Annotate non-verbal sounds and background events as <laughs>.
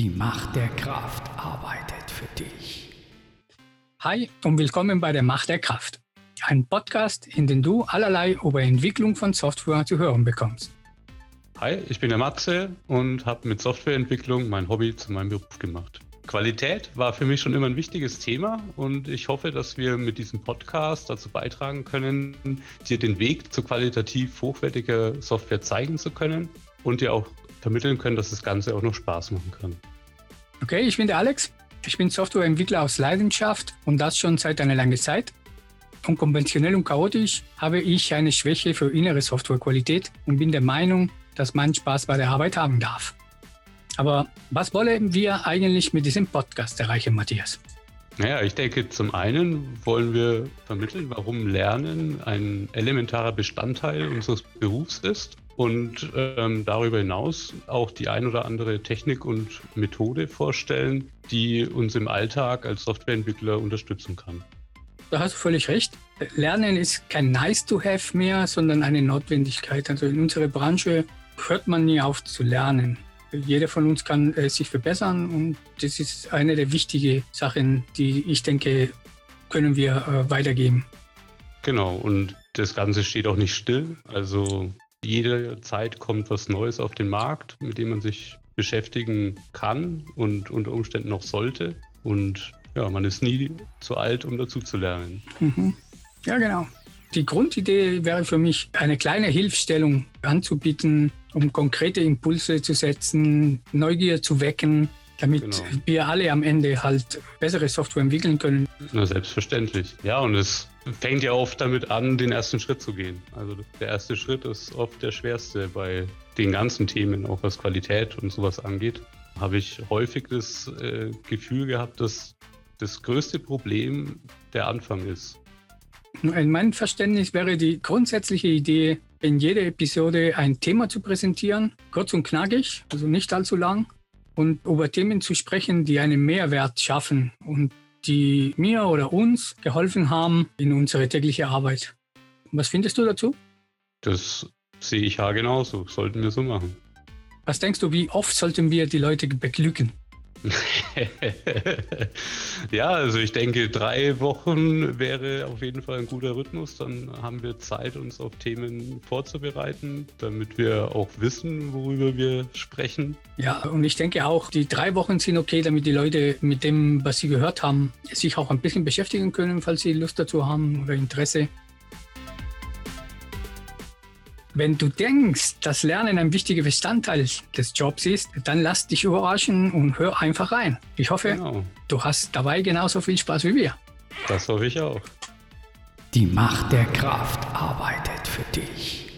Die Macht der Kraft arbeitet für dich. Hi und willkommen bei der Macht der Kraft. Ein Podcast, in dem du allerlei über Entwicklung von Software zu hören bekommst. Hi, ich bin der Matze und habe mit Softwareentwicklung mein Hobby zu meinem Beruf gemacht. Qualität war für mich schon immer ein wichtiges Thema und ich hoffe, dass wir mit diesem Podcast dazu beitragen können, dir den Weg zu qualitativ hochwertiger Software zeigen zu können und dir auch vermitteln können, dass das Ganze auch noch Spaß machen kann. Okay, ich bin der Alex. Ich bin Softwareentwickler aus Leidenschaft und das schon seit einer langen Zeit. Unkonventionell und chaotisch habe ich eine Schwäche für innere Softwarequalität und bin der Meinung, dass man Spaß bei der Arbeit haben darf. Aber was wollen wir eigentlich mit diesem Podcast erreichen, Matthias? Naja, ich denke, zum einen wollen wir vermitteln, warum Lernen ein elementarer Bestandteil unseres Berufs ist und ähm, darüber hinaus auch die ein oder andere Technik und Methode vorstellen, die uns im Alltag als Softwareentwickler unterstützen kann. Da hast du völlig recht. Lernen ist kein Nice-to-have mehr, sondern eine Notwendigkeit. Also in unserer Branche hört man nie auf zu lernen. Jeder von uns kann äh, sich verbessern und das ist eine der wichtigen Sachen, die ich denke, können wir äh, weitergeben. Genau, und das Ganze steht auch nicht still. Also jede Zeit kommt was Neues auf den Markt, mit dem man sich beschäftigen kann und unter Umständen noch sollte. Und ja, man ist nie zu alt, um dazu zu lernen. Mhm. Ja, genau. Die Grundidee wäre für mich, eine kleine Hilfestellung anzubieten, um konkrete Impulse zu setzen, Neugier zu wecken, damit genau. wir alle am Ende halt bessere Software entwickeln können. Na, selbstverständlich. Ja, und es fängt ja oft damit an, den ersten Schritt zu gehen. Also der erste Schritt ist oft der schwerste bei den ganzen Themen, auch was Qualität und sowas angeht. Habe ich häufig das äh, Gefühl gehabt, dass das größte Problem der Anfang ist. In meinem Verständnis wäre die grundsätzliche Idee, in jeder Episode ein Thema zu präsentieren, kurz und knackig, also nicht allzu lang, und über Themen zu sprechen, die einen Mehrwert schaffen und die mir oder uns geholfen haben in unserer täglichen Arbeit. Was findest du dazu? Das sehe ich ja genauso. Sollten wir so machen. Was denkst du, wie oft sollten wir die Leute beglücken? <laughs> ja, also ich denke, drei Wochen wäre auf jeden Fall ein guter Rhythmus. Dann haben wir Zeit, uns auf Themen vorzubereiten, damit wir auch wissen, worüber wir sprechen. Ja, und ich denke auch, die drei Wochen sind okay, damit die Leute mit dem, was sie gehört haben, sich auch ein bisschen beschäftigen können, falls sie Lust dazu haben oder Interesse. Wenn du denkst, dass Lernen ein wichtiger Bestandteil des Jobs ist, dann lass dich überraschen und hör einfach rein. Ich hoffe, genau. du hast dabei genauso viel Spaß wie wir. Das hoffe ich auch. Die Macht der Kraft arbeitet für dich.